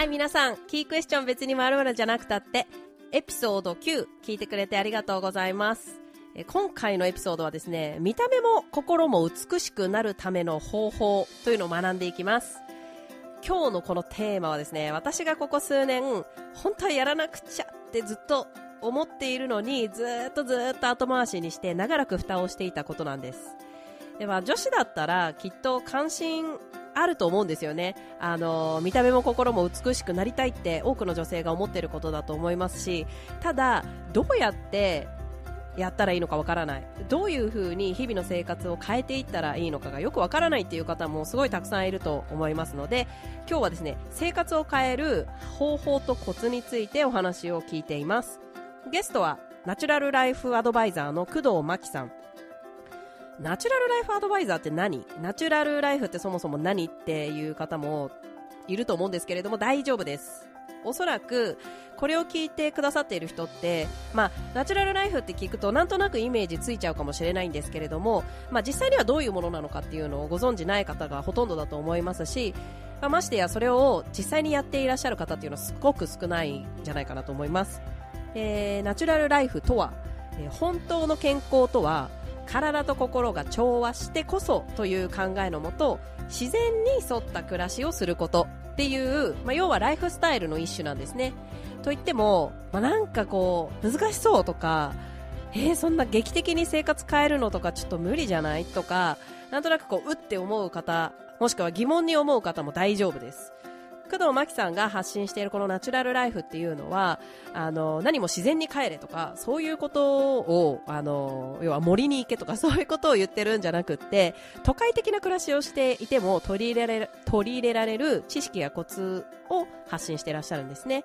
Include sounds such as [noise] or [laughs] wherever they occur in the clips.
はい、皆さん、キークエスチョン別に〇〇じゃなくたって、エピソード9聞いてくれてありがとうございます。今回のエピソードはですね、見た目も心も美しくなるための方法というのを学んでいきます。今日のこのテーマはですね、私がここ数年、本当はやらなくちゃってずっと思っているのに、ずっとずっと後回しにして長らく蓋をしていたことなんです。では、女子だったらきっと関心あると思うんですよね。あの、見た目も心も美しくなりたいって多くの女性が思っていることだと思いますし、ただ、どうやってやったらいいのかわからない。どういう風に日々の生活を変えていったらいいのかがよくわからないっていう方もすごいたくさんいると思いますので、今日はですね、生活を変える方法とコツについてお話を聞いています。ゲストは、ナチュラルライフアドバイザーの工藤真希さん。ナチュラルライフアドバイザーって何？ナチュラルライフってそもそも何っていう方もいると思うんですけれども大丈夫です。おそらく、これを聞いてくださっている人って、まあ、ナチュラルライフって聞くとなんとなくイメージついちゃうかもしれないんですけれども、まあ、実際にはどういうものなのかっていうのをご存知ない方がほとんどだと思いますし、まあ、ましてやそれを実際にやっていらっしゃる方っていうのはすごく少ないんじゃないかなと思います。えーナチュラルライフとは、えー本当の健康とは体と心が調和してこそという考えのもと自然に沿った暮らしをすることっていう、まあ、要はライフスタイルの一種なんですね。といっても、まあ、なんかこう難しそうとかえー、そんな劇的に生活変えるのとかちょっと無理じゃないとかなんとなくこううって思う方もしくは疑問に思う方も大丈夫です。工藤真希さんが発信しているこのナチュラルライフっていうのはあの何も自然に帰れとかそういうことをあの要は森に行けとか [laughs] そういうことを言ってるんじゃなくって都会的な暮らしをしていても取り入れられる取り入れられる知識やコツを発信していらっしゃるんですね。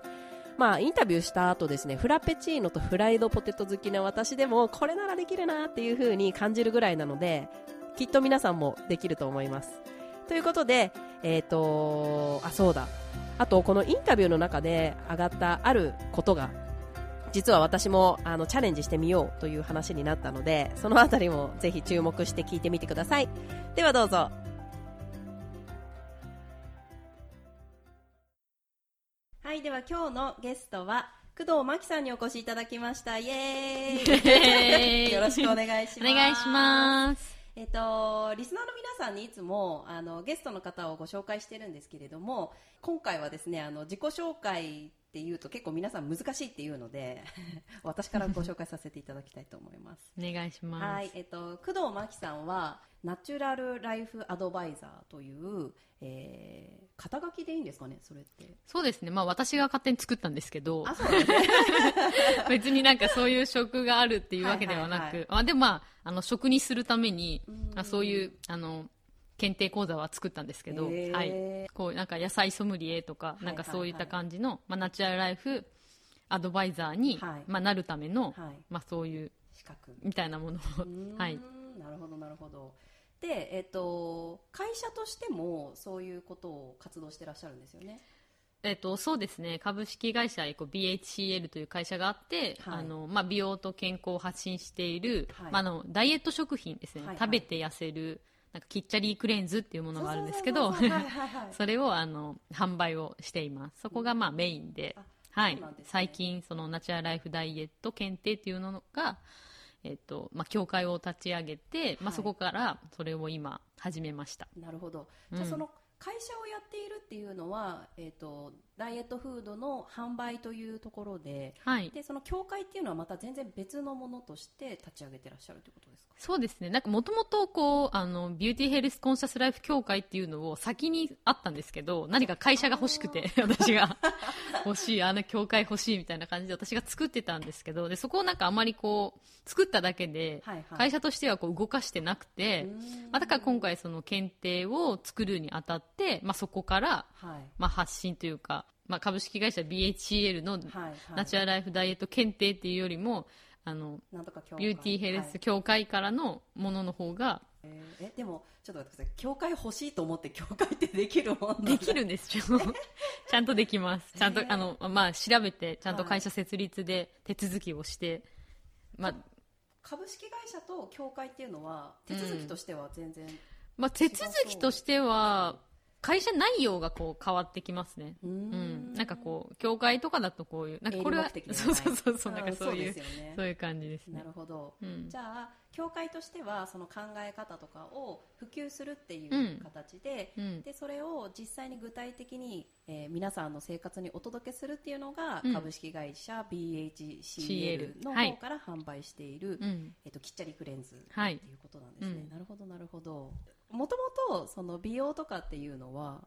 まあ、インタビューした後ですね、フラペチーノとフライドポテト好きな私でも、これならできるなっていう風に感じるぐらいなので、きっと皆さんもできると思います。ということで、えっ、と、あ、そうだ。あと、このインタビューの中で上がったあることが、実は私もあのチャレンジしてみようという話になったので、そのあたりもぜひ注目して聞いてみてください。ではどうぞ。はい、では今日のゲストは、工藤真希さんにお越しいただきました。イエーイエーイよろしくお願いします。お願いします。えっと、リスナーの皆さんにいつもあのゲストの方をご紹介してるんですけれども今回はですねあの自己紹介っていうと結構皆さん難しいっていうので [laughs] 私からご紹介させていただきたいと思います。お願いします。はい、えっと、工藤真希さんはナチュラルライフアドバイザーという、えー、肩書きでいいんですかねそれってそうですね。まあ私が勝手に作ったんですけど、あそうですね [laughs] 別になんかそういう職があるっていうわけではなく、はいはいあでもまあ、あの、職にするために、うんあそういう、あの、検定講座は作ったんですけど、はい。こう、なんか野菜ソムリエとか、なんかそういった感じの、まあナチュラルライフアドバイザーに、はい。まあなるための、はい。まあそういう、資格。みたいなものを、[laughs] はい。なるほどなるほど。で、えっと、会社としてもそういうことを活動してらっしゃるんですよね？えっと、そうですね。株式会社こう BHCL という会社があって、はい。あのまあ、美容と健康を発信している、はい。まあ、あのダイエット食品ですね、はいはい。食べて痩せるなんかキッチャリークレンズっていうものがあるんですけどそれをあの販売をしています。そこがまあメインで,、あはい。ね最近そのナチュラルライフダイエット検定っていうのが、えっとまあ、協会を立ち上げて、まあ、はいそこからそれを今始めました。なるほど。じゃその会社をやっているっていうのは、えっと、ダイエットフードの販売というところではい。でその協会っていうのはまた全然別のものとして立ち上げてらっしゃるということですか？そうですね。なんかもともとこう、あの、 Beauty Health Conscious Life 協会っていうのを先にあったんですけど、何か会社が欲しくて、私が。欲しい、あの協会欲しいみたいな感じで私が作ってたんですけど、で、そこをなんかあまりこう、作っただけで、はいはい。会社としてはこう動かしてなくて、まあ、だから今回その検定を作るにあたって、まあ、そこから、はい。まあ、発信というか、まあ、株式会社 BHCL のはいはい。ナチュラルライフダイエット検定っていうよりも、あの、なんとか協会。ビューティーヘルはいス協会からのものの方がえーえでもちょっと待ってください。協会欲しいと思って協会ってできるもんできるんですよ。[laughs] ちゃんとできます。ちゃんと、あの、まあ、調べて、ちゃんと会社設立で手続きをして、まあ、株式会社と協会っていうのは手続きとしては全然、まあ、手続きとしては会社内容がこう変わってきますね。ううん。ん。なんかこう、教会とかだとこういう、なんかこれはそう [laughs] そうそうそう、なんかそういう、んですよね。そういう感じですね。な。るほど、うん。じゃあ教会としてはその考え方とかを普及するっていう形で、うん。でそれを実際に具体的に、えー皆さんの生活にお届けするっていうのが、うん。株式会社 BHCL CL のはい。方から販売している、うん。えっときっちゃりクレンズってはいいうことなんですね、うん。なるほどなるほどもともとその美容とかっていうのは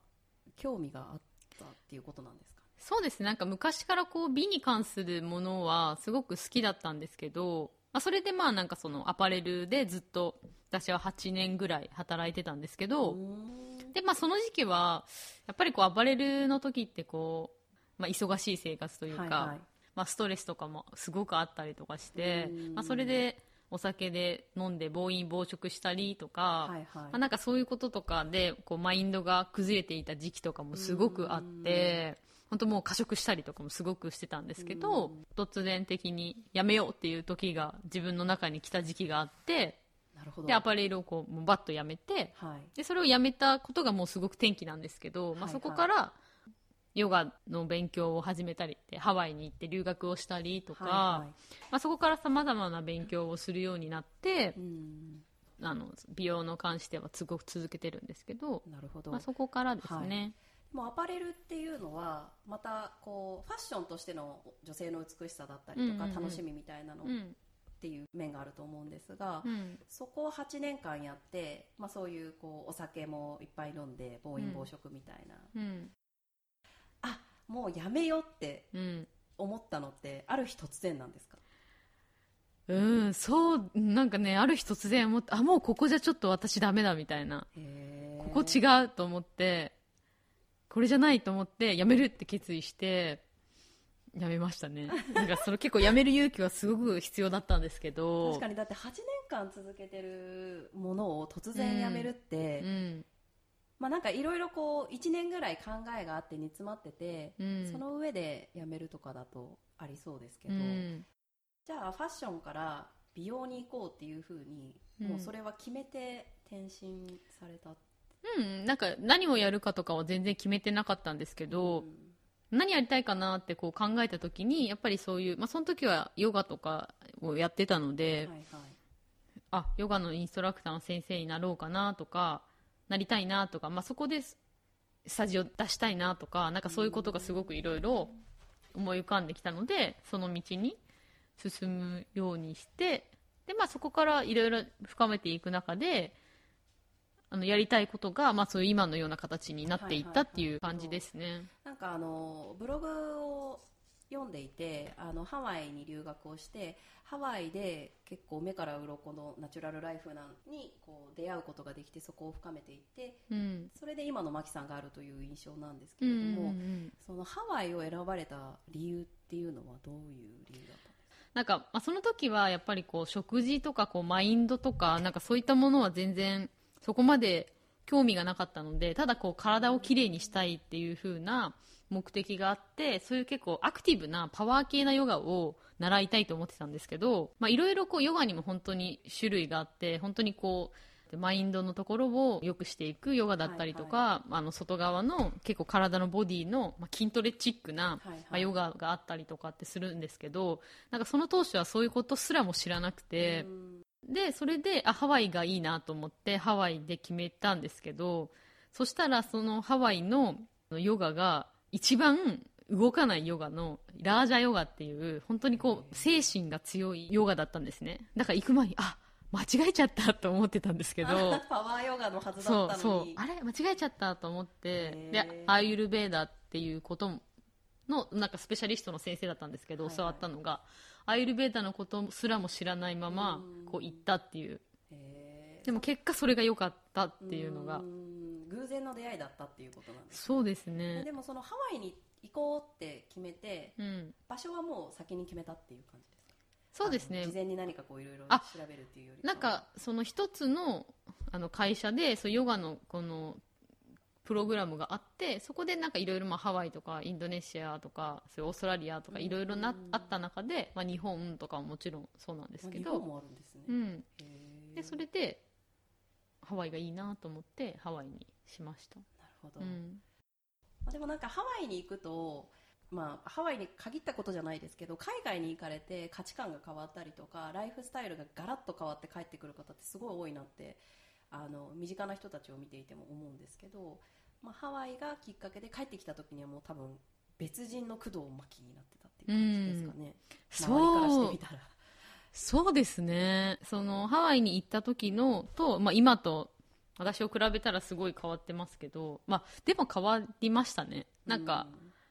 興味があったっていうことなんですか？そうですね。なんか昔からこう美に関するものはすごく好きだったんですけど、まあ、それでまあなんかそのアパレルでずっと私は8年ぐらい働いてたんですけど、でまあその時期はやっぱりこうアパレルの時ってこう、まあ、忙しい生活というか、はいはい。まあ、ストレスとかもすごくあったりとかしてうん、まあ、それでお酒で飲んで暴飲暴食したりとか、はいはい。まあ、なんかそういうこととかでこうマインドが崩れていた時期とかもすごくあって本当もう過食したりとかもすごくしてたんですけど突然的にやめようっていう時が自分の中に来た時期があってでアパレルをこうもうバッとやめてはい。でそれをやめたことがもうすごく転機なんですけど、まあ、はいはい。そこからヨガの勉強を始めたりってハワイに行って留学をしたりとか、はいはい。まあ、そこからさまざまな勉強をするようになってうん。あの美容の関してはすごく続けてるんですけど、なるほど、まあ、そこからですね、もうアパレルっていうのはまたこうファッションとしての女性の美しさだったりとか、楽しみみたいなのっうんていう面があると思うんですが、うん。そこを8年間やって、まあ、そういうこうお酒もいっぱい飲んで暴飲暴食みたいな、もうやめようってうん。思ったのってある日突然なんですか？うん、そうなんかねある日突然思ってあもうここじゃちょっと私ダメだみたいな。ここ違うと思ってこれじゃないと思ってやめるって決意してやめましたね。[laughs] なんかそれ結構やめる勇気はすごく必要だったんですけど。確かにだって8年間続けてるものを突然やめるって、うんまあなんかいろいろこう1年ぐらい考えがあって煮詰まってて、うん。その上でやめるとかだとありそうですけど、うん。じゃあファッションから美容に行こうっていうふうに、うん。もうそれは決めて転身されたうん、なんか何をやるかとかは全然決めてなかったんですけど、何やりたいかなってこう考えた時にやっぱりそういう、まあ、その時はヨガとかをやってたのうんで、はいはい。あヨガのインストラクターの先生になろうかなとかなりたいなとか、まあ、そこでスタジオ出したいなとかなんかそういうことがすごくいろいろ思い浮かんできたのでその道に進むようにしてで、まあ、そこからいろいろ深めていく中であのやりたいことが、まあ、そういう今のような形になっていったっていう感じですね。なんかあのブログを読んでいてあのハワイに留学をしてハワイで結構目から鱗のナチュラルライフなにこう出会うことができてそこを深めていってうん。それで今のマキさんがあるという印象なんですけうんうんうれども、ん。そのハワイを選ばれた理由っていうのはどういう理由だったんですか？なんか、まあ、その時はやっぱりこう食事とかこうマインドとかなんかそういったものは全然そこまで興味がなかったのでただこう体をきれいにしたいっていう風な目的があってそういう結構アクティブなパワー系なヨガを習いたいと思ってたんですけどまあいろいろこうヨガにも本当に種類があって本当にこうマインドのところを良くしていくヨガだったりとか、あの外側の結構体のボディの、まあ、筋トレチックな、はいはい。まあ、ヨガがあったりとかってするんですけどなんかその当初はそういうことすらも知らなくて、でそれであハワイがいいなと思ってハワイで決めたんですけどそしたらそのハワイのヨガが一番動かないヨガのラージャヨガっていう本当にこう精神が強いヨガだったんですね。だから行く前にあ間違えちゃったと思ってたんですけど。[laughs] パワーヨガのはずだそうったのに。そうあれ？間違えちゃったと思って。でアーユルベーダっていうことのなんかスペシャリストの先生だったんですけど、はいはい。教わったのがアーユルベーダのことすらも知らないままうん。こう行ったっていう。でも結果それが良かったっていうのが然の出会いだったっていうことなんですそうですね。でもそのハワイに行こうって決めてうん。場所はもう先に決めたっていう感じですか？そうですね。事前に何かこういろいろあ調べるっていうよりなんかその一つのあの会社でそうヨガのこのプログラムがあってそこでなんかいろいろまあハワイとかインドネシアとかそういうオーストラリアとかいろいろなあった中で、まあ、日本とかももちろんそうなんですけど、まあ日本もあるんですね、うん、それでハワイがいいなと思ってハワイにしました。なるほど、うん。まあでもなんかハワイに行くと、まあ、ハワイに限ったことじゃないですけど海外に行かれて価値観が変わったりとかライフスタイルがガラッと変わって帰ってくる方ってすごい多いなってあの身近な人たちを見ていても思うんですけど、まあ、ハワイがきっかけで帰ってきた時にはもう多分別人の工藤真希になってたっていう感じですかね、周りからしてみたら。そうですね。その、ハワイに行った時のと、まあ今と、私を比べたらすごい変わってますけど、まあでも変わりましたね。なんか、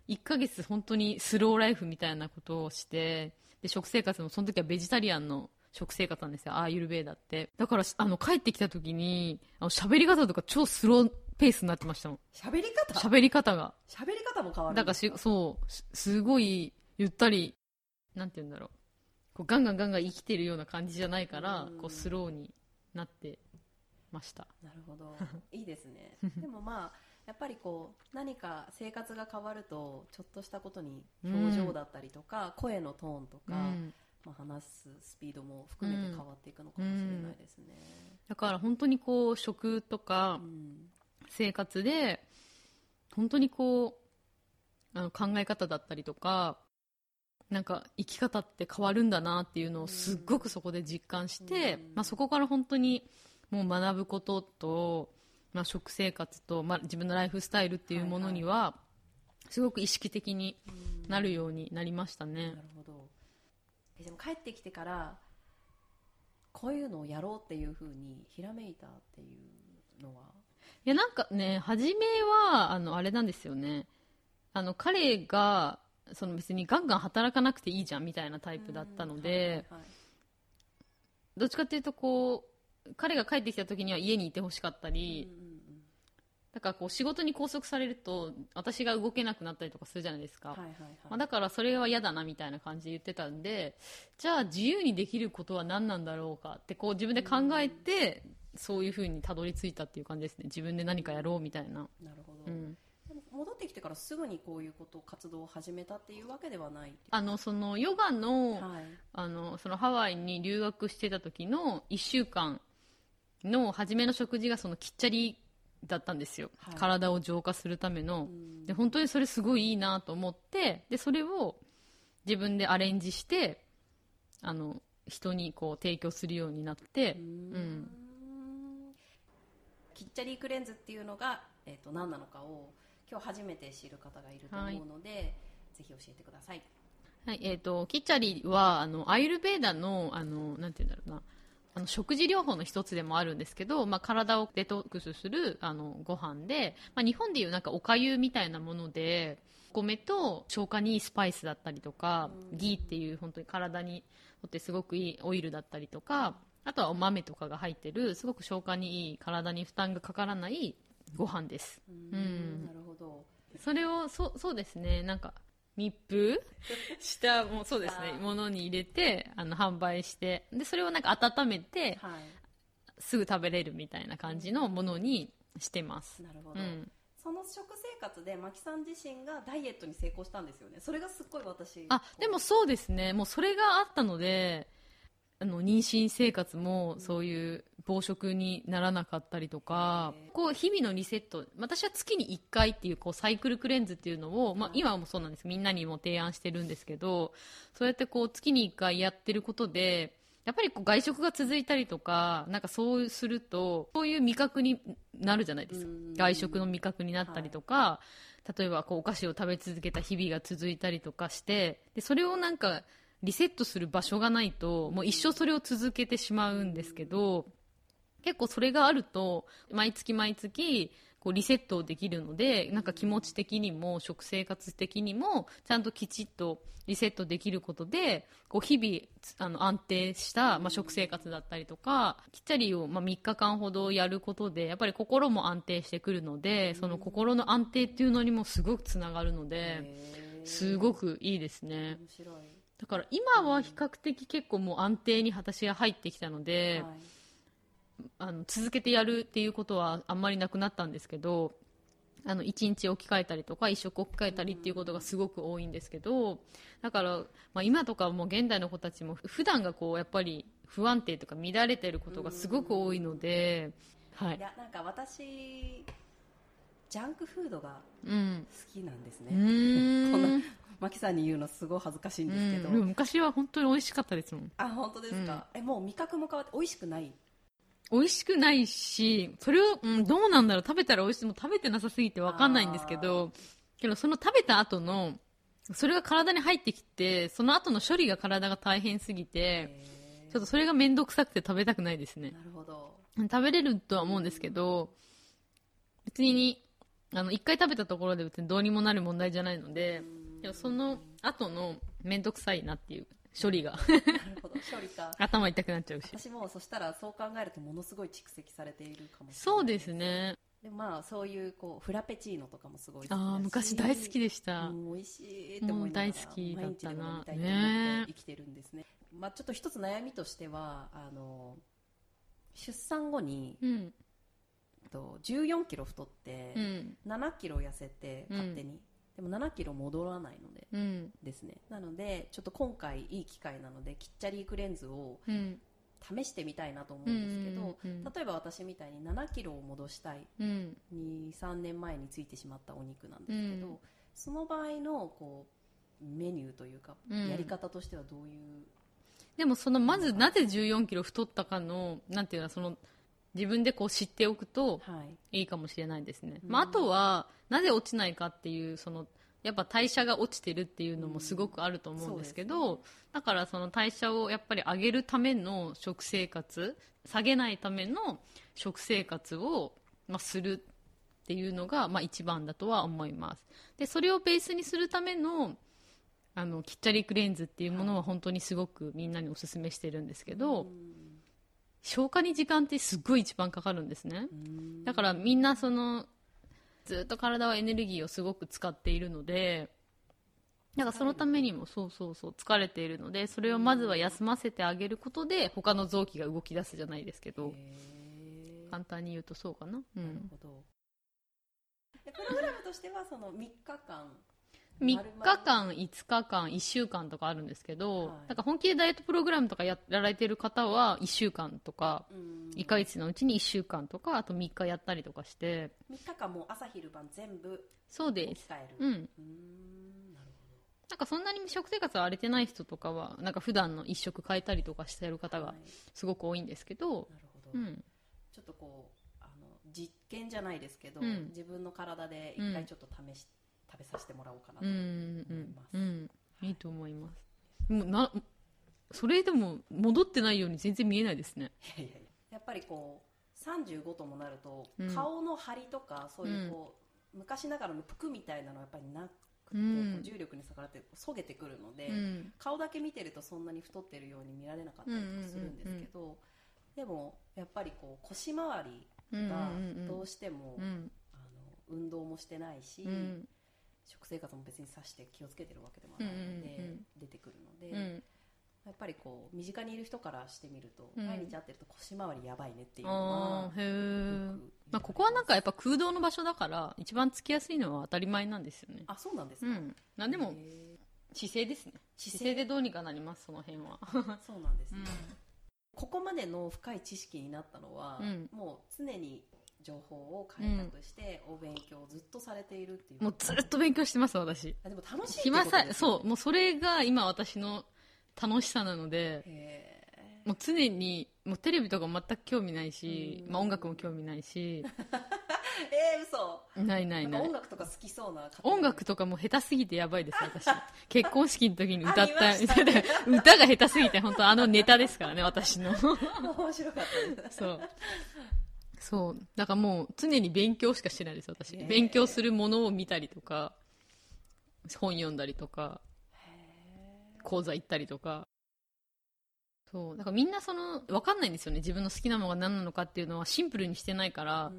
1ヶ月本当にスローライフみたいなことをして、で、食生活もその時はベジタリアンの食生活なんですよ。アーユルベーダって。だから、あの、帰ってきた時に、あの、喋り方とか超スローペースになってましたもん。喋り方？喋り方が。喋り方も変わるだからし、そう、すすごい、ゆったり、なんて言うんだろう。こうガンガンガンガン生きてるような感じじゃないからうん、こうスローになってました。なるほど。[laughs] いいですね。[laughs] でもまあやっぱりこう何か生活が変わるとちょっとしたことに表情だったりとか、声のトーンとか、うん。まあ、話すスピードも含めて変わっていくのかもしれないですね、だから本当にこう、食とかうん。生活で、本当にこう、あの考え方だったりとか、なんか生き方って変わるんだなっていうのをすっごくそこで実感して、うん。まあ、そこから本当にもう学ぶことと、まあ、食生活と、まあ、自分のライフスタイルっていうものには、すごく意識的になるようになりましたね。なるほど。えでも帰ってきてからこういうのをやろうっていうふうにひらめいたっていうのは？いや、なんかね、初めは、あの、あれなんですよね。あの、彼が、その別にガンガン働かなくていいじゃんみたいなタイプだったので、はいはいはい。どっちかっていうとこう、彼が帰ってきた時には家にいてほしかったり、だからこう仕事に拘束されると私が動けなくなったりとかするじゃないですか。まあ、だからそれは嫌だなみたいな感じで言ってたんで、じゃあ自由にできることは何なんだろうかってこう自分で考えて、そういう風にたどり着いたっていう感じですね。自分で何かやろうみたいな。なるほど、うん。戻ってきてからすぐにこういうこと活動を始めたっていうわけではないあの、そのヨガの、はいあの、そのハワイに留学してた時の1週間の初めの食事がそのきっちゃりだったんですよ。はい。体を浄化するための。うん。で、本当にそれすごいいいなと思って、で、それを自分でアレンジして、あの、人にこう提供するようになって、うん。キッチャリークレンズっていうのが、えー、と何なのかを今日初めて知る方がいると思うので、ぜひ教えてください。はい、えっ、と、キッチャリは、あの、アイルベーダの、あの、なんて言うんだろうな、あの、食事療法の一つでもあるんですけど、まあ、体をデトックスする、あの、ご飯で、まあ、日本でいうなんかお粥みたいなもので、お米と消化にいいスパイスだったりとか、ギーっていう本当に体にとってすごくいいオイルだったりとか、あとはお豆とかが入ってる、すごく消化にいい、体に負担がかからないご飯です。うんなるほど。それを、そう、そうですね、なんか、密封した、[laughs] もうそうですね、ものに入れて、あの、販売して、で、それをなんか温めて、はい。すぐ食べれるみたいな感じのものにしてます。なるほど、うん。その食生活でマキさん自身がダイエットに成功したんですよね。それがすっごい私あ、でもそうですね、もうそれがあったので、あの、妊娠生活もそういう暴食にならなかったりとかこう、日々のリセット、私は月に1回っていう、こう、サイクルクレンズっていうのを、まあ、今もそうなんです。みんなにも提案してるんですけど、そうやってこう、月に1回やってることで、やっぱりこう外食が続いたりとか、なんかそうすると、そういう味覚になるじゃないですか。うん。外食の味覚になったりとか、例えばこうお菓子を食べ続けた日々が続いたりとかして、で、それをなんかリセットする場所がないと、もう一生それを続けてしまうんですけど、結構それがあると、毎月毎月、こうリセットできるので、なんか気持ち的にも食生活的にも、ちゃんときちっとリセットできることで、こう日々、あの安定した、まあ、食生活だったりとか、きっちゃりを、まあ、3日間ほどやることで、やっぱり心も安定してくるので、その心の安定っていうのにもすごくつながるので、すごくいいですね。面白い、だから今は比較的結構もう安定に私が入ってきたので、はい。あの続けてやるっていうことはあんまりなくなったんですけどあの1日置き換えたりとか一食置き換えたりっていうことがすごく多いんですけどだから、まあ、今とかもう現代の子たちも普段がこうやっぱり不安定とか乱れてることがすごく多いので、はい。い、やなんか私ジャンクフードがうん。好きなんですうね、ーん。[laughs] こんなマキさんに言うのすごい恥ずかしいんですけど、うん。昔は本当に美味しかったですもん。あ本当ですか、えもう味覚も変わって美味しくない？美味しくないしそれを、うん、どうなんだろう？食べたら美味しいもう食べてなさすぎて分かんないんですけどけどその食べた後のそれが体に入ってきてその後の処理が体が大変すぎてへちょっとそれが面倒くさくて食べたくないですね。ーなるほど。食べれるとは思うんですけど別にあの一回食べたところで別にどうにもなる問題じゃないのででもその後の面倒くさいなっていう処理が。なるほど。処理か。[laughs] 頭痛くなっちゃうし。私もそしたらそう考えるとものすごい蓄積されているかもしれないそうですね。でまあそういうこうフラペチーノとかもすごいああ昔大好きでした。美味しいって思いながら大好きだったな毎日でも飲み生きてるんですね。まあ、ちょっと一つ悩みとしてはあの出産後に、うん。と14キロ太って、うん。7キロ痩せて勝手に、でも7キロ戻らないのでうん。ですね。なのでちょっと今回いい機会なのでキッチャリークレンズをうん。試してみたいなと思うんですけど、うんうんうん例えば私みたいに7キロを戻したいうん。23年前についてしまったお肉なんですけど、うん。その場合のこうメニューというか、うん。やり方としてはどういう？でもそのまずなぜ1 4キロ太ったかのなんていうのその自分でこう知っておくとはい。いいかもしれないですね、うん。まあ、あとはなぜ落ちないかっていうそのやっぱ代謝が落ちてるっていうのもすごくあると思うんですけど、うんだからその代謝をやっぱり上げるための食生活下げないための食生活を、まあ、するっていうのが、まあ、一番だとは思います。でそれをベースにするためのあのキッチャリクレンズっていうものは本当にすごくみんなにおすすめしてるんですけど、うん。消化に時間ってすっごい一番かかるんですね、うん。だからみんなそのずっと体はエネルギーをすごく使っているのでだからそのためにもそうそうそう疲れているのでそれをまずは休ませてあげることで他の臓器が動き出すじゃないですけど。簡単に言うとそうかな、うなるん、ほど。でプログラムとしてはその3日間3日間5日間1週間とかあるんですけど、はい。なんか本気でダイエットプログラムとかやられてる方は1週間とかうん。1ヶ月のうちに1週間とかあと3日やったりとかして。3日間もう朝昼晩全部そうです。うん。うーんなるなんかそんなに食生活荒れてない人とかはなんか普段の一食変えたりとかしてる方がすごく多いんですけど、なるほど、うん、ちょっとこうあの実験じゃないですけど、うん。自分の体で一回ちょっと試し、食べさせてもらおうかなとうん思いうんます、うん。い。いと思います。もうなそれでも戻ってないように全然見えないですね。いやいやいや。やっぱりこう35ともなると、うん。顔の張りとかそういうこう、昔ながらの服みたいなのはやっぱりなくて、重力に逆らってそげてくるので、うん。顔だけ見てるとそんなに太ってるように見られなかったりとかするんですけど、でもやっぱりこう腰回りがどうしても、うん。あの運動もしてないし、うん食生活も別にさして気をつけてるわけでもないので、うんうんうん出てくるので、うん。やっぱりこう身近にいる人からしてみると、うん毎日会ってると腰回りやばいねっていうのあはー。へまあ、ここはなんかやっぱ空洞の場所だから一番つきやすいのは当たり前なんですよね。あそうなんですか、うん。なんでもへ姿勢ですね。姿勢。でどうにかなりますその辺は。ー [laughs] そうなんですね、うここまでの深い知識になったのは、うん。もう常に情報を開拓して、お勉強をずっとされているっていう。もうずっと勉強してます私。あでも楽しい暇さそうもうそれが今私の楽しさなのでへもう常にもうテレビとか全く興味ないし、うん。まあ、音楽も興味ないし。ー [laughs] えー、嘘。ないないない。音楽とか好きそうな音楽とかも下手すぎてやばいです [laughs] 私。結婚式の時に歌ったた [laughs] 歌が下手すぎて本当あのネタですからね私の。面白かったそうそう。だからもう常に勉強しかしてないです私、勉強するものを見たりとか本読んだりとか講座行ったりとか。そう。だからみんなその分かんないんですよね。自分の好きなものが何なのかっていうのはシンプルにしてないから、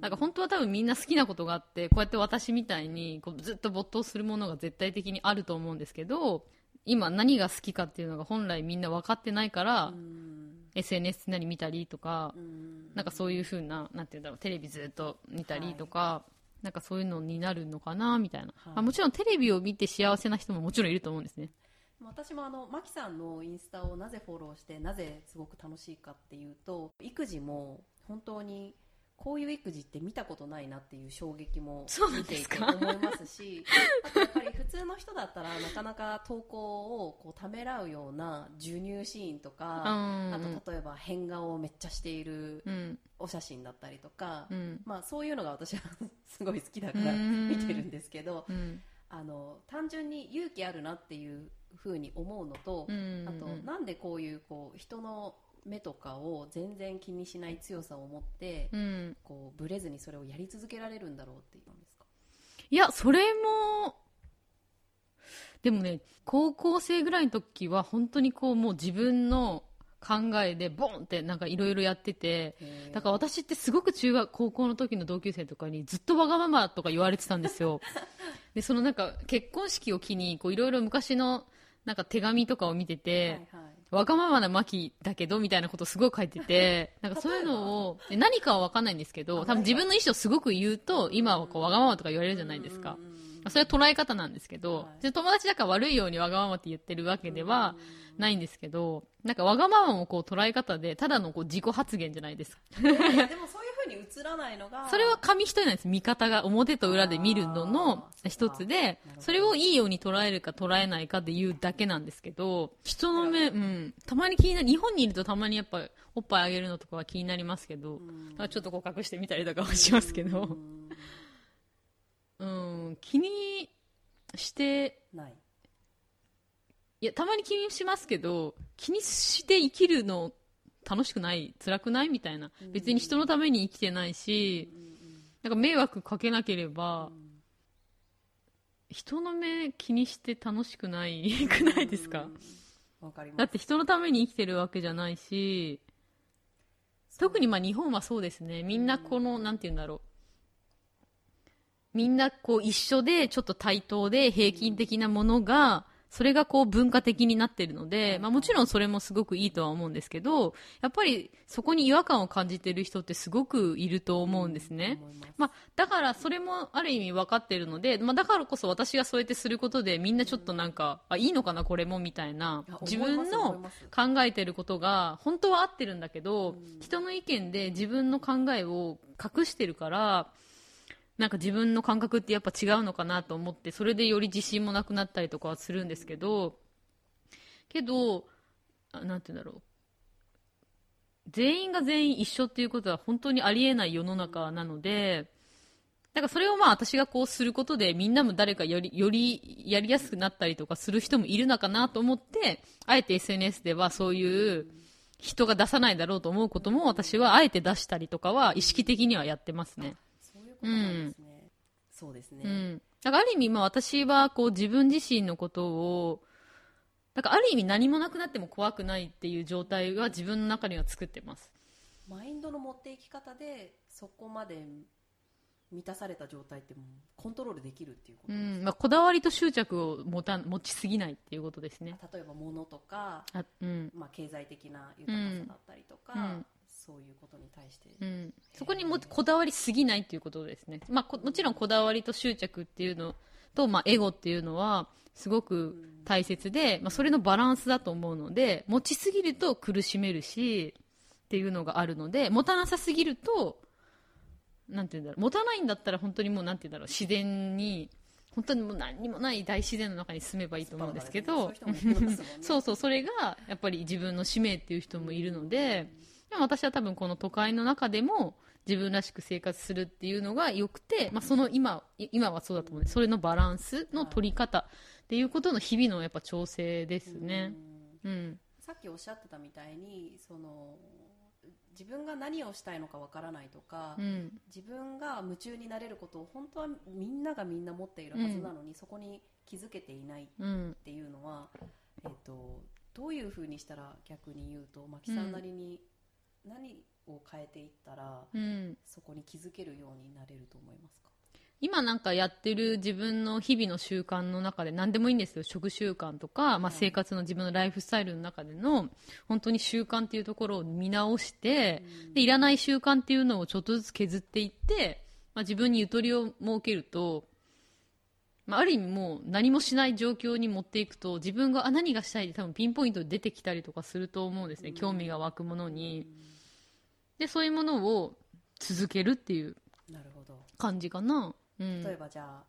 なんか本当は多分みんな好きなことがあってこうやって私みたいにこうずっと没頭するものが絶対的にあると思うんですけど今何が好きかっていうのが本来みんな分かってないから、うん SNS なり見たりとか、うん。なんかそういう風ななんていうんだろうテレビずっと見たりとか、なんかそういうのになるのかなみたいな、はい。あもちろんテレビを見て幸せな人ももちろんいると思うんですね。私もあのマキさんのインスタをなぜフォローしてなぜすごく楽しいかっていうと育児も本当にこういう育児って見たことないなっていう衝撃も見ていて思いますしあとやっぱり普通の人だったらなかなか投稿をこうためらうような授乳シーンとか、うんあと例えば変顔をめっちゃしているうん。お写真だったりとか、うん。まあ、そういうのが私はすごい好きだからうん。見てるんですけどうん。あの単純に勇気あるなっていうふうに思うのと、うん。あとなんでこういうこう人の目とかを全然気にしない強さを持って、うん。こうブレずにそれをやり続けられるんだろうっていうんですか？いやそれもでもね高校生ぐらいの時は本当にこうもう自分の考えでボンってなんかいろいろやっててだから私ってすごく中学高校の時の同級生とかにずっとわがままとか言われてたんですよ。[laughs] でそのなんか結婚式を機にこういろいろ昔のなんか手紙とかを見てて、はいはいわがままなマキだけどみたいなことをすごい書いてて [laughs] なんかそういうのをえ何かは分かんないんですけど多分自分の意思をすごく言うと今はこうわがままとか言われるじゃないですか。それは捉え方なんですけど、はい。で友達だから悪いようにわがままって言ってるわけではないんですけどなんかわがままもこう捉え方でただのこう自己発言じゃないですか。[laughs] でもそうに映らないのがそれは紙一重なんです。見方が表と裏で見るのの一つでそれをいいように捉えるか捉えないかっていうだけなんですけど人の目、うん、たまに気になる。日本にいるとたまにやっぱおっぱいあげるのとかは気になりますけど、ちょっとこう隠してみたりとかはしますけど、うん。うん、気にしてない。いやたまに気にしますけど気にして生きるの楽しくない辛くないみたいな。別に人のために生きてないしなんか迷惑かけなければ人の目気にして楽しくないくないですか？わかります。だって人のために生きてるわけじゃないし特にまあ日本はそうですね。みんなこのなんて言うんだろう。みんなこう一緒でちょっと対等で平均的なものがそれがこう文化的になってるので、まあ、もちろんそれもすごくいいとは思うんですけどやっぱりそこに違和感を感じてる人ってすごくいると思うんですね。まあ、だからそれもある意味分かってるので、まあ、だからこそ私がそうやってすることでみんなちょっとなんか、あいいのかなこれもみたいなあ自分の考えてることが本当は合ってるんだけど、人の意見で自分の考えを隠してるからなんか自分の感覚ってやっぱ違うのかなと思ってそれでより自信もなくなったりとかはするんですけどけどなんて言うんだろう全員が全員一緒っていうことは本当にありえない世の中なので、だからそれをまあ私がこうすることでみんなも誰かよりよりやりやすくなったりとかする人もいるのかなと思ってあえて SNS ではそういう人が出さないだろうと思うことも私はあえて出したりとかは意識的にはやってますね。ことなんですね、そうですね、うん。だからある意味まあ私はこう自分自身のことをだからある意味何もなくなっても怖くないっていう状態は自分の中には作ってます。マインドの持っていき方でそこまで満たされた状態ってコントロールできるっていうことですうん。まあ、こだわりと執着を持た持ちすぎないっていうことですね。例えば物とか、あうん。まあ、経済的な豊かさだったりとか、うんそういうことに対して、うん、そこにもこだわりすぎないっていうことですね、まあ、こもちろんこだわりと執着っていうのと、まあ、エゴっていうのはすごく大切で、まあ、それのバランスだと思うので持ちすぎると苦しめるしっていうのがあるので持たなさすぎるとなんていうんだろう持たないんだったら本当にもうなんていうんだろう自然に本当にもう何にもない大自然の中に住めばいいと思うんですけど、[laughs] そうそうそうそれがやっぱり自分の使命っていう人もいるので、でも私は多分この都会の中でも自分らしく生活するっていうのが良くて、まあ、その今い今はそうだと思うんですそれのバランスの取り方っていうことの日々のやっぱ調整ですね。うん。さっきおっしゃってたみたいにその自分が何をしたいのかわからないとか、うん。自分が夢中になれることを本当はみんながみんな持っているはずなのに、そこに気づけていないっうん。ていうのは、えっとどういうふうにしたら逆に言うと牧さんなりに何を変えていったら、うん。そこに気づけるようになれると思いますか？今なんかやってる自分の日々の習慣の中で何でもいいんですよ。食習慣とか、まあ、生活の自分のライフスタイルの中での本当に習慣っていうところを見直して、でいらない習慣っていうのをちょっとずつ削っていって、まあ、自分にゆとりを設けると、まあ、ある意味もう何もしない状況に持っていくと自分があ何がしたいって多分ピンポイントで出てきたりとかすると思うんですね、興味が湧くものに。でそういうものを続けるっていう感じかな。うん。例えばじゃあ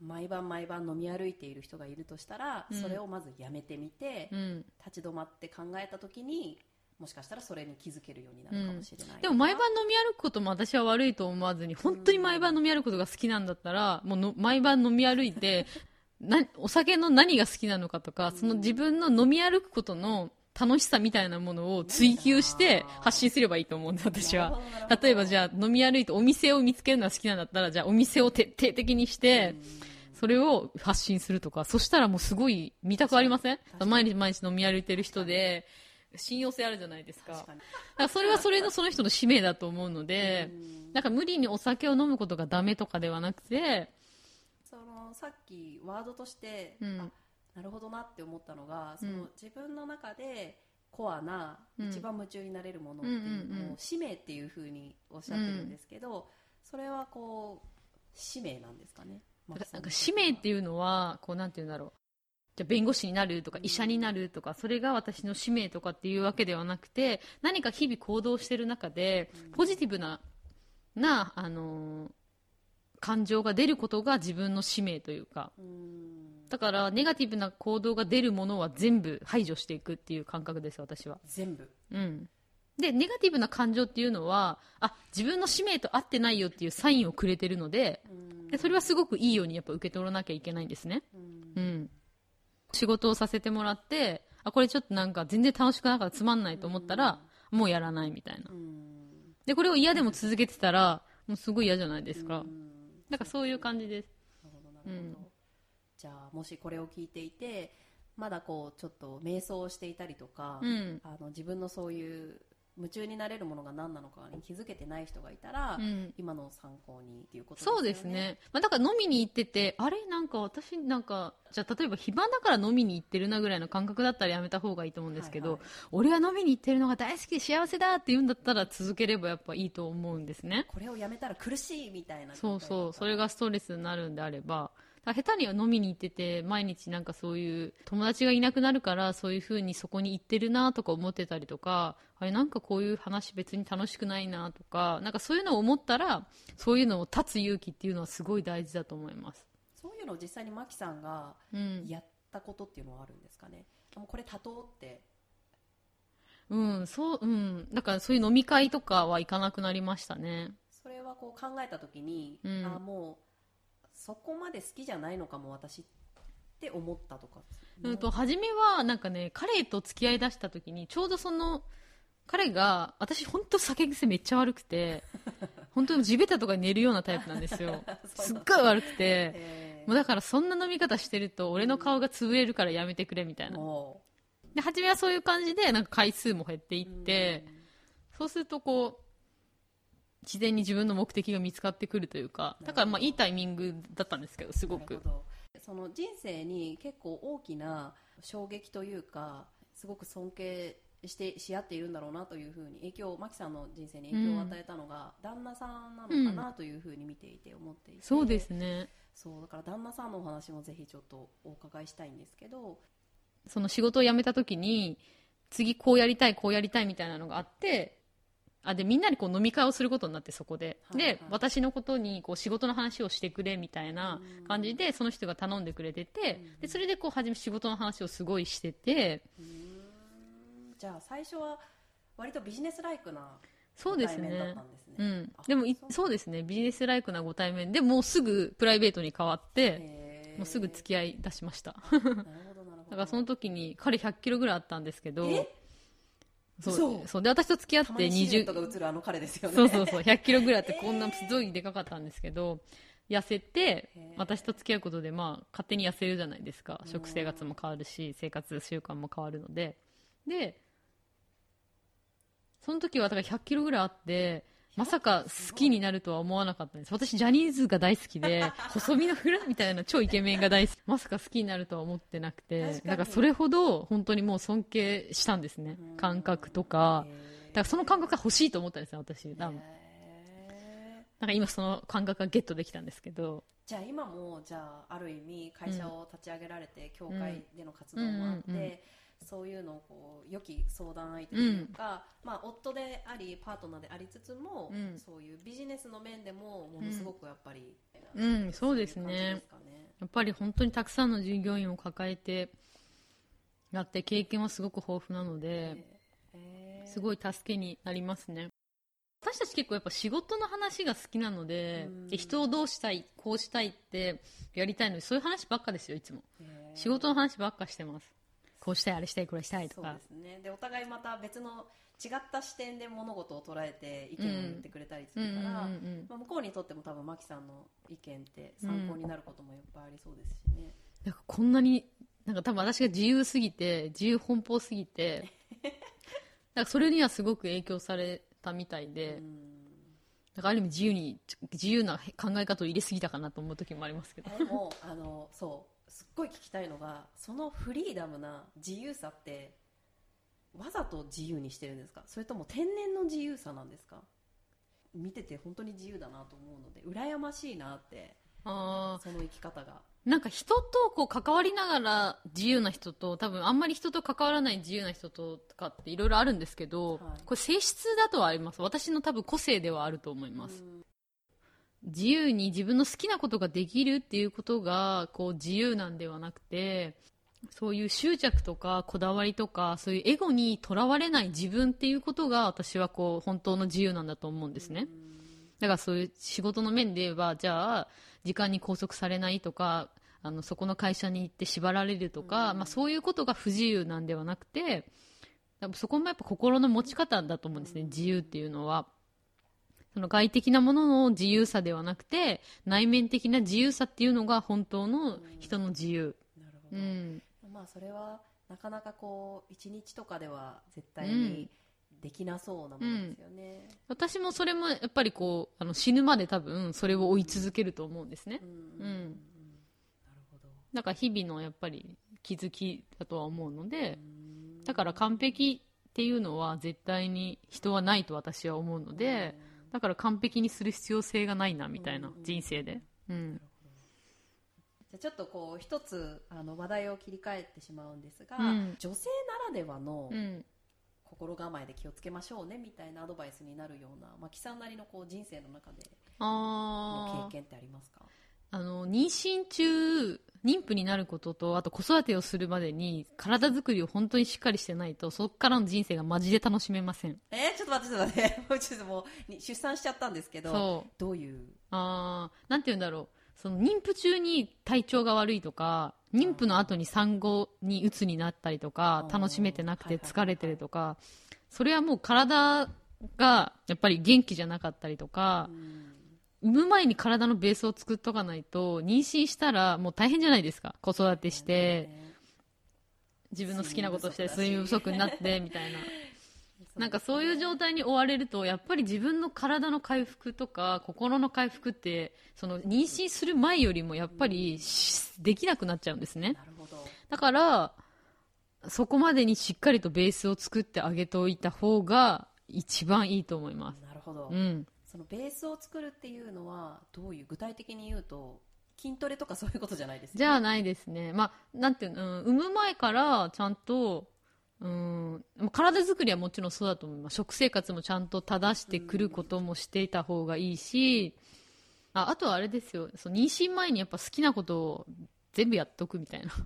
毎晩毎晩飲み歩いている人がいるとしたら、うんそれをまずやめてみて、うん。立ち止まって考えた時にもしかしたらそれに気づけるようになるかもしれない、でも毎晩飲み歩くことも私は悪いと思わずに、本当に毎晩飲み歩くことが好きなんだったら、もうの毎晩飲み歩いて、[laughs] な、お酒の何が好きなのかとか、その自分の飲み歩くことの楽しさみたいなものを追求して発信すればいいと思うんだ、私は。例えばじゃあ飲み歩いてお店を見つけるのが好きなんだったら、じゃあお店を徹底的にして、それを発信するとか、そしたらもうすごい見たくありません？毎日毎日飲み歩いてる人で、信用性あるじゃないですか。確かそれはそれのその人の使命だと思うので、うん。なんか無理にお酒を飲むことがダメとかではなくて、そのさっきワードとして、うん。あなるほどなって思ったのがそうん。の自分の中でコアな、うん。一番夢中になれるものっていうのを、うんうんうん使命っていうふうにおっしゃってるんですけど、それはこう使命なんですかね？なんかなんか使命っていうのは、こうなんていうんだろう。じゃあ弁護士になるとかうん医者になるとか、それが私の使命とかっていうわけではなくて、何か日々行動してる中で、ポジティブな、な、あのー感情が出ることが自分の使命というか、うんだからネガティブな行動が出るものは全部排除していくっていう感覚です、私は。全部うん。で、ネガティブな感情っていうのは、あ、自分の使命と合ってないよっていうサインをくれてるので、うんでそれはすごくいいようにやっぱ受け取らなきゃいけないんですね。うんうん。仕事をさせてもらって、あ、これちょっとなんか全然楽しくなかったつまんないと思ったら、もうやらないみたいなう。んで、これを嫌でも続けてたら、もうすごい嫌じゃないですかう。んなんかそういう感じです。なるほどなるほど、じゃあもしこれを聞いていてまだこうちょっと瞑想をしていたりとか、うん。あの自分のそういう夢中になれるものが何なのかに気づけてない人がいたら、うん。今のを参考にっていうことですよねそうですね。まあ、だから飲みに行ってて、あれ？なんか私なんか、じゃあ例えば暇だから飲みに行ってるなぐらいの感覚だったらやめた方がいいと思うんですけど、はいはい俺は飲みに行ってるのが大好きで幸せだって言うんだったら続ければやっぱいいと思うんですね。これをやめたら苦しいみたいなそうそう、それががストレスになるんであれば、だから下手には飲みに行ってて、毎日なんかそういう友達がいなくなるから、そういう風にそこに行ってるなとか思ってたりとか、あれなんかこういう話別に楽しくないなとか、なんかそういうのを思ったら、そういうのを立つ勇気っていうのはすごい大事だと思います。そういうのを実際にマキさんがうん。やったことっていうのはあるんですかね、もうこれ多頭ってうん、そう、うん。だからそういう飲み会とかは行かなくなりましたね。それはこう考えた時に、うんあもうそこまで好きじゃないのかも私って思ったとか、うんと、初めは、なんかね、彼と付き合い出した時に、ちょうどその、彼が、私本当酒癖めっちゃ悪くて、[laughs] 本当に地べたとかに寝るようなタイプなんですよ。[laughs] すっごい悪くて、えもうだからそんな飲み方してると、俺の顔が潰れるからやめてくれみたいーな。もで、初めはそういう感じで、なんか回数も減っていうって、そうするとこう、自然に自分の目的が見つかってくるというか、だからまあいいタイミングだったんですけど、すごく。その人生に結構大きな衝撃というかすごく尊敬してし合っているんだろうなというふうに影響マキさんの人生に影響を与えたのが、旦那さんなのかなというふうに見ていて思っていて、そうですね。そうだから旦那さんのお話もぜひちょっとお伺いしたいんですけど。その仕事を辞めた時に、次こうやりたい、こうやりたいみたいなのがあって、あ、で、みんなでこう飲み会をすることになって、そこで。はいはい。で、私のことに、こう仕事の話をしてくれ、みたいな感じで、その人が頼んでくれてて、で、それでこう、初め仕事の話をすごいしてて、うーん。じゃあ最初は割とビジネスライクなそうですね。ですね。うん。あ。でもい、そう。ですね。ビジネスライクなご対面。でもうすぐプライベートに変わって、もうすぐ付き合い出しました。だからその時に、彼100キロぐらいあったんですけど、え？そう嘘そう。で、私と付き合ってたまにシルエッ20ト、が映るあの彼ですよねそうそうそう、100キロぐらいあってこんなすごいでかかったんですけど、痩せて私と付き合うことで、まあ、勝手に痩せるじゃないですか。食生活も変わるし、生活習慣も変わるので。で、その時は、だから100キロぐらいあって、まさか好きになるとは思わなかったんです。私、ジャニーズが大好きで、[laughs] 細身のフラみたいな超イケメンが大好き。まさか好きになるとは思ってなくて、だからそれほど本当にもう尊敬したんですね。感覚とか。だからその感覚が欲しいと思ったんですよ、私。多分なんか今その感覚がゲットできたんですけど、じゃあ今もじゃあある意味会社を立ち上げられて、教会での活動もあって、うんうんうんそういうのをこう良き相談相手というか、まあ、夫でありパートナーでありつつも、うん。そういうビジネスの面でもものすごくやっぱり、うん。そうですね。そうですかね。やっぱり本当にたくさんの従業員を抱えてやって経験はすごく豊富なので、えー。すごい助けになりますね。私たち結構やっぱ仕事の話が好きなので人をどうしたいこうしたいってやりたいのでそういう話ばっかですよいつも。えー。仕事の話ばっかしてますこうしたいあれしたいこれしたいとそうかですね。でお互いまた別の違った視点で物事を捉えて意見を言ってくれたりするから、うんまあ、向こうにとっても多分マキさんの意見って参考になることもいっぱいありそうですしね、なんかこんなになんか多分私が自由すぎて自由奔放すぎて [laughs] なんかそれにはすごく影響されたみたいで、うん。なんかある意味自由に自由な考え方を入れすぎたかなと思う時もありますけど。でもあのそうすっごい聞きたいのがそのフリーダムな自由さってわざと自由にしてるんですか？それとも天然の自由さなんですか？見てて本当に自由だなと思うので羨ましいなってあその生き方が。なんか人とこう関わりながら自由な人と多分あんまり人と関わらない自由な人とかっていろいろあるんですけど、はい。これ性質だとはあります。私の多分個性ではあると思います、うん自由に自分の好きなことができるっていうことがこう自由なんではなくてそういう執着とかこだわりとかそういうエゴにとらわれない自分っていうことが私はこう本当の自由なんだと思うんですね、だからそういう仕事の面で言えばじゃあ時間に拘束されないとかあのそこの会社に行って縛られるとか、まあ、そういうことが不自由なんではなくてそこもやっぱ心の持ち方だと思うんですね、自由っていうのは。その外的なものの自由さではなくて内面的な自由さっていうのが本当の人の自由、なるほど、うん、まあそれはなかなかこう一日とかでは絶対にできなそうなものですよね、私もそれもやっぱりこうあの死ぬまで多分それを追い続けると思うんですね、うん。うん。なるほど。だから日々のやっぱり気づきだとは思うので、うん。だから完璧っていうのは絶対に人はないと私は思うので、だから完璧にする必要性がないなみたいな、うん人生で、うん、じゃあちょっとこう一つあの話題を切り替えてしまうんですが、うん。女性ならではのうん、心構えで気をつけましょうねみたいなアドバイスになるようなマキさんなりのこう人生の中での経験ってありますか？あの妊娠中妊婦になることとあと子育てをするまでに体作りを本当にしっかりしてないとそこからの人生がマジで楽しめません。えーちょっと待ってちょっと待って。[laughs] もうちょっともうに出産しちゃったんですけどそう。どういうあーなんて言うんだろう。その妊婦中に体調が悪いとか妊婦の後に産後に鬱になったりとか楽しめてなくてはいはいはい。疲れてるとかそれはもう体がやっぱり元気じゃなかったりとかうん産む前に体のベースを作っとかないと妊娠したらもう大変じゃないですか。子育てして自分の好きなことして睡睡眠不足になって [laughs] みたいな。なんかそういう状態に追われるとやっぱり自分の体の回復とか心の回復ってその妊娠する前よりもやっぱりしできなくなっちゃうんですね。だからそこまでにしっかりとベースを作ってあげておいた方が一番いいと思います。なるほど、うんそのベースを作るっていうのはどういう具体的に言うと筋トレとかそういうことじゃないですよね？じゃあないですね。まあなんていうの、うん、産む前からちゃんとうん体作りはもちろんそうだと思います。食生活もちゃんと正してくることもしていた方がいいし、ああとはあれですよ。その妊娠前にやっぱ好きなことを全部やっとくみたいな。それ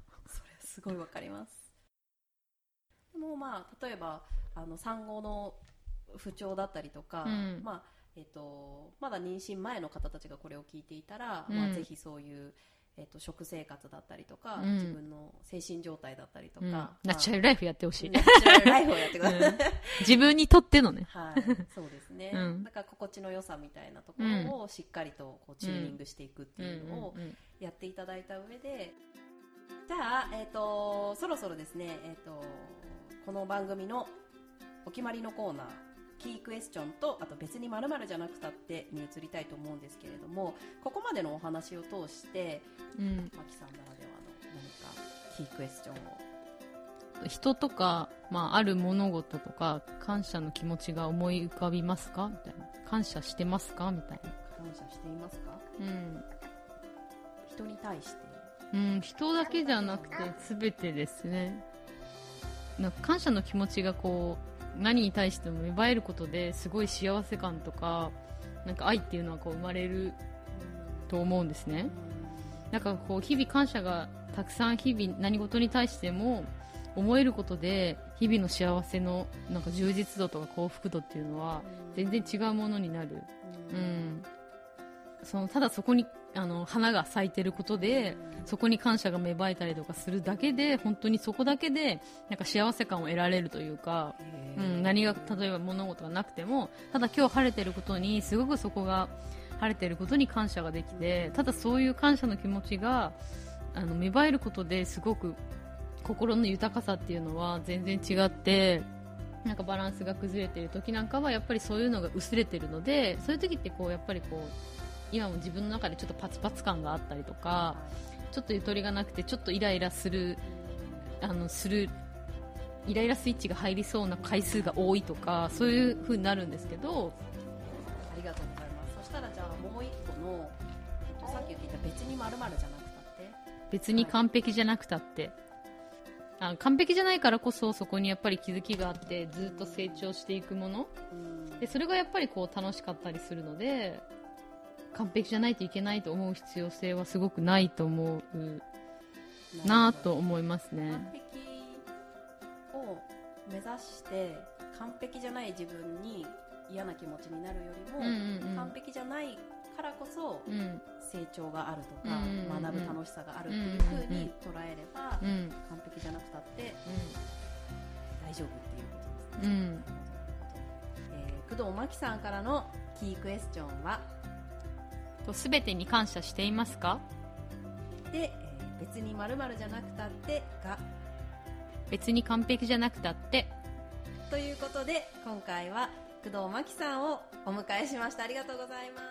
すごいわかります。でもまあ例えばあの産後の不調だったりとか、うん。まあえっとまだ妊娠前の方たちがこれを聞いていたら、うん。まあ、ぜひそういう、えっと、食生活だったりとか、うん。自分の精神状態だったりとか、うん。まあナチュラルライフやってほしい、ナチュラルライフをやってください、うん。自分にとってのね。はい、そうですね、うん。だから心地の良さみたいなところをしっかりとこうチューニングしていくっていうのをやっていただいた上で、じゃあ、えっとそろそろですね、えっとこの番組のお決まりのコーナーキークエスチョンとあと別に〇〇じゃなくたってに移りたいと思うんですけれどもここまでのお話を通してうん。マキさんならではの何かキークエスチョンを人とか、まあ、ある物事とか感謝の気持ちが思い浮かびますか？みたいな。感謝してますか？みたいな。感謝していますか？うん。人に対して。うん、人だけじゃなくて全てですね。なんか感謝の気持ちがこう何に対しても芽生えることですごい幸せ感とかなんか愛っていうのはこう生まれると思うんですね。なんかこう日々感謝がたくさん日々何事に対しても思えることで日々の幸せのなんか充実度とか幸福度っていうのは全然違うものになる、うん、そのただそこにあの花が咲いてることでそこに感謝が芽生えたりとかするだけで本当にそこだけでなんか幸せ感を得られるというか、うん、何が例えば物事がなくてもただ今日晴れてることにすごくそこが晴れてることに感謝ができてただそういう感謝の気持ちがあの芽生えることですごく心の豊かさっていうのは全然違ってなんかバランスが崩れている時なんかはやっぱりそういうのが薄れているのでそういう時ってこうやっぱりこう今も自分の中でちょっとパツパツ感があったりとかちょっとゆとりがなくてちょっとイライラするあのするイライラスイッチが入りそうな回数が多いとかそういう風になるんですけど。ありがとうございます。そしたらじゃあもう一個の、えっと、さっき言っていた別にまるじゃなくたって？別に完璧じゃなくたって、あ完璧じゃないからこそそこにやっぱり気づきがあってずっと成長していくもの。うん。でそれがやっぱりこう楽しかったりするので完璧じゃないといけないと思う必要性はすごくないと思うなぁと思いますね目指して完璧じゃない自分に嫌な気持ちになるよりも、うんうんうん。完璧じゃないからこそうん。成長があるとか、うんうんうん。学ぶ楽しさがあるっていう風に捉えれば、うん完璧じゃなくたって大丈夫っていうことですね、うん。えー工藤真希さんからのキークエスチョンはと全てに感謝していますか？で、えー別にまるじゃなくたってが別に完璧じゃなくたって。ということで今回は工藤真希さんをお迎えしました。ありがとうございます。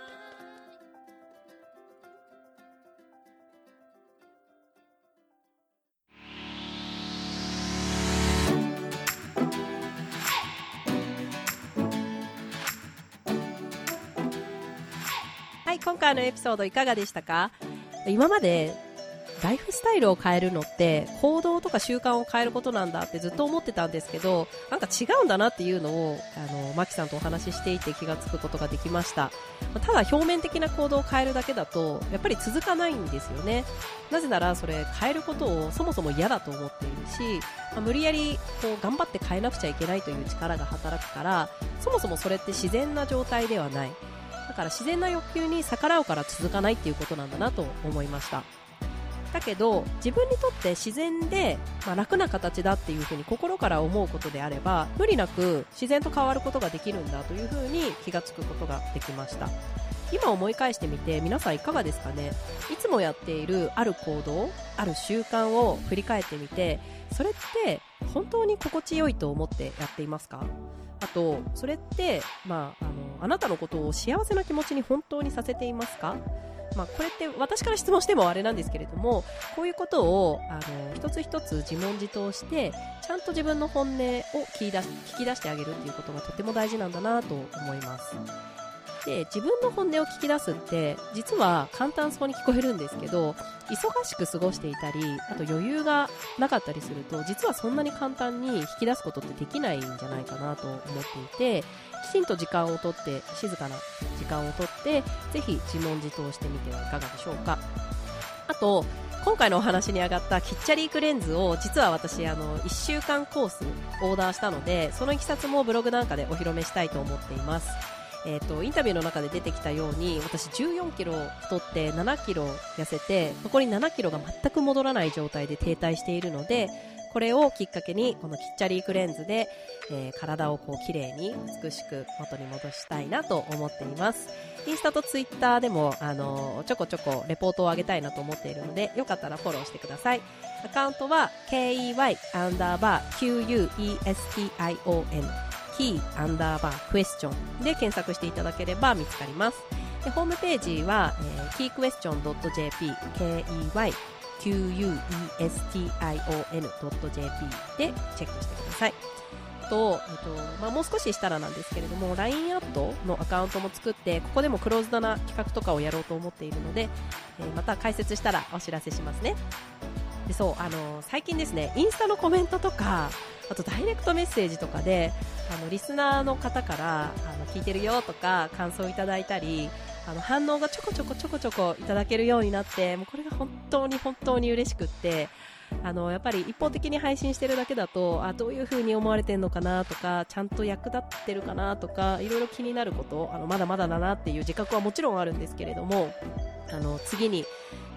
はい今回のエピソードいかがでしたか？今までライフスタイルを変えるのって行動とか習慣を変えることなんだってずっと思ってたんですけどなんか違うんだなっていうのをあのマキさんとお話ししていて気がつくことができました。ただ表面的な行動を変えるだけだとやっぱり続かないんですよね。なぜならそれ変えることをそもそも嫌だと思っているし、まあ無理やりこう頑張って変えなくちゃいけないという力が働くからそもそもそれって自然な状態ではない。だから自然な欲求に逆らうから続かないっていうことなんだなと思いました。だけど自分にとって自然で、まあ、楽な形だっていうふうに心から思うことであれば無理なく自然と変わることができるんだというふうに気がつくことができました。今思い返してみて皆さんいかがですかね？いつもやっているある行動ある習慣を振り返ってみてそれって本当に心地よいと思ってやっていますか？あとそれって、まあ、あのあなたのことを幸せな気持ちに本当にさせていますか？まあ、これって私から質問してもあれなんですけれどもこういうことをあの一つ一つ自問自答してちゃんと自分の本音を聞き出し聞き出してあげるっていうことがとても大事なんだなと思います。で自分の本音を聞き出すって実は簡単そうに聞こえるんですけど忙しく過ごしていたりあと余裕がなかったりすると実はそんなに簡単に引き出すことってできないんじゃないかなと思っていてきちんと時間をとって静かな時間をとってぜひ自問自答してみてはいかがでしょうか。あと今回のお話に上がったキッチャリークレンズを実は私あの1週間コースオーダーしたのでそのいきさつもブログなんかでお披露目したいと思っています。えー、とインタビューの中で出てきたように私14キロ太って7キロ痩せて残り7キロが全く戻らない状態で停滞しているのでこれをきっかけにこのキッチャリークレンズで、えー体をこう綺麗に美しく元に戻したいなと思っています。インスタとツイッターでも、あのーちょこちょこレポートを上げたいなと思っているのでよかったらフォローしてください。アカウントは KEY アンダーバー QUESTION キーアンダーバークエスチョンで検索していただければ見つかります。でホームページは、えー、keyquestion.jp KEY QUESTION.jp でチェックしてください。と、えっとまあ、もう少ししたらなんですけれども LINE アットのアカウントも作ってここでもクローズドな企画とかをやろうと思っているので、えーまた解説したらお知らせしますね。でそうあの最近ですねインスタのコメントとかあとダイレクトメッセージとかであのリスナーの方からあの聞いてるよとか感想をいただいたりあの反応がちょこちょこちょこちょこいただけるようになってもうこれが本当に本当に嬉しくってあのやっぱり一方的に配信してるだけだとあどういう風に思われてるのかなとかちゃんと役立ってるかなとかいろいろ気になることあのまだまだだなっていう自覚はもちろんあるんですけれどもあの次に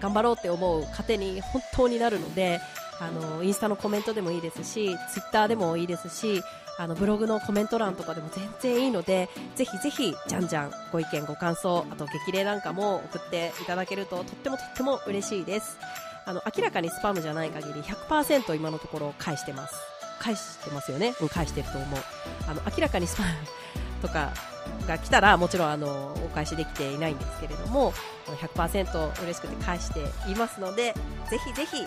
頑張ろうって思う糧に本当になるのであのインスタのコメントでもいいですしツイッターでもいいですしあのブログのコメント欄とかでも全然いいのでぜひぜひじゃんじゃんご意見ご感想あと激励なんかも送っていただけるととってもとっても嬉しいです。あの明らかにスパムじゃない限り100%今のところ返してます。返してますよね？う返してると思う。あの明らかにスパムとかが来たらもちろんあのお返しできていないんですけれども100%嬉しくて返していますのでぜひぜひ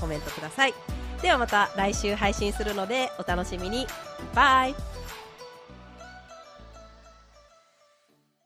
コメントください。ではまた来週配信するのでお楽しみに。バイ。